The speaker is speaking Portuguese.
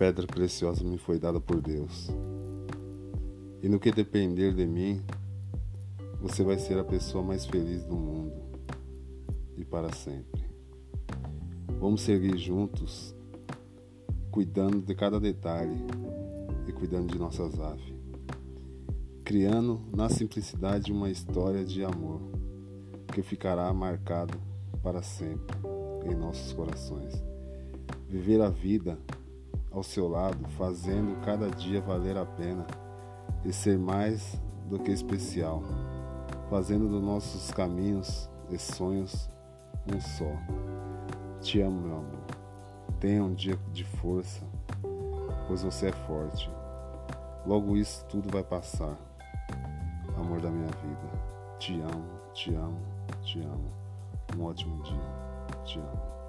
pedra preciosa me foi dada por Deus. E no que depender de mim, você vai ser a pessoa mais feliz do mundo e para sempre. Vamos seguir juntos, cuidando de cada detalhe e cuidando de nossas aves, criando na simplicidade uma história de amor que ficará marcado para sempre em nossos corações. Viver a vida ao seu lado, fazendo cada dia valer a pena e ser mais do que especial, fazendo dos nossos caminhos e sonhos um só. Te amo, meu amor. Tenha um dia de força, pois você é forte. Logo isso tudo vai passar. Amor da minha vida. Te amo, te amo, te amo. Um ótimo dia. Te amo.